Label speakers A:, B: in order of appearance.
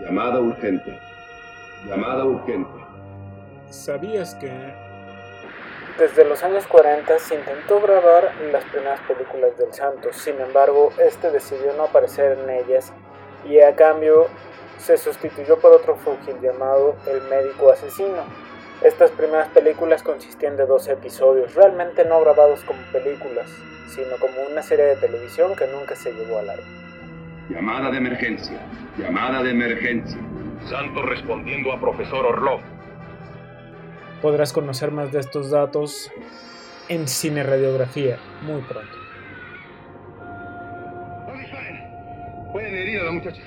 A: Llamada urgente. Llamada urgente.
B: ¿Sabías que
C: desde los años 40 se intentó grabar las primeras películas del santo, sin embargo, este decidió no aparecer en ellas y a cambio se sustituyó por otro fúgil llamado El médico asesino. Estas primeras películas consistían de dos episodios, realmente no grabados como películas, sino como una serie de televisión que nunca se llevó al aire.
A: Llamada de emergencia. Llamada de emergencia.
D: Santo respondiendo a profesor Orlov.
B: Podrás conocer más de estos datos en Cine Radiografía muy pronto.
A: Pueden herir a la muchacha.